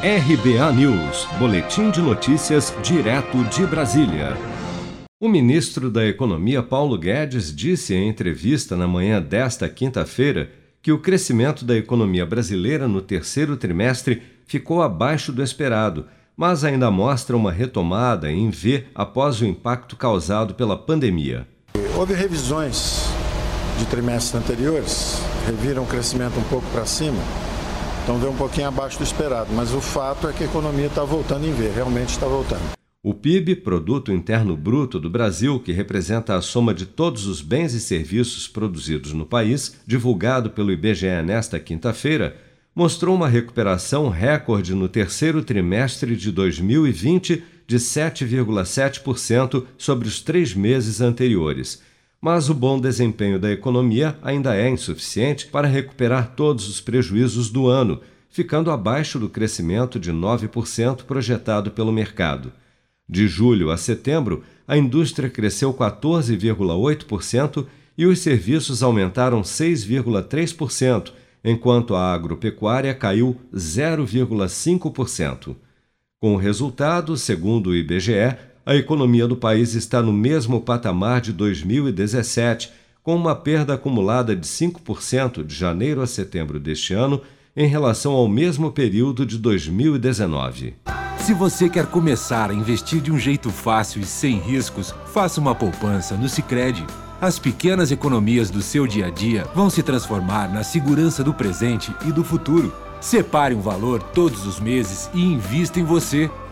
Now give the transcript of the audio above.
RBA News, Boletim de Notícias, direto de Brasília. O ministro da Economia, Paulo Guedes, disse em entrevista na manhã desta quinta-feira que o crescimento da economia brasileira no terceiro trimestre ficou abaixo do esperado, mas ainda mostra uma retomada em V após o impacto causado pela pandemia. Houve revisões de trimestres anteriores, reviram o crescimento um pouco para cima então veio um pouquinho abaixo do esperado, mas o fato é que a economia está voltando em ver, realmente está voltando. O PIB, Produto Interno Bruto do Brasil, que representa a soma de todos os bens e serviços produzidos no país, divulgado pelo IBGE nesta quinta-feira, mostrou uma recuperação recorde no terceiro trimestre de 2020 de 7,7% sobre os três meses anteriores mas o bom desempenho da economia ainda é insuficiente para recuperar todos os prejuízos do ano, ficando abaixo do crescimento de 9% projetado pelo mercado. De julho a setembro, a indústria cresceu 14,8% e os serviços aumentaram 6,3%, enquanto a agropecuária caiu 0,5%. Com o resultado, segundo o IBGE, a economia do país está no mesmo patamar de 2017, com uma perda acumulada de 5% de janeiro a setembro deste ano em relação ao mesmo período de 2019. Se você quer começar a investir de um jeito fácil e sem riscos, faça uma poupança no Sicredi. As pequenas economias do seu dia a dia vão se transformar na segurança do presente e do futuro. Separe um valor todos os meses e invista em você.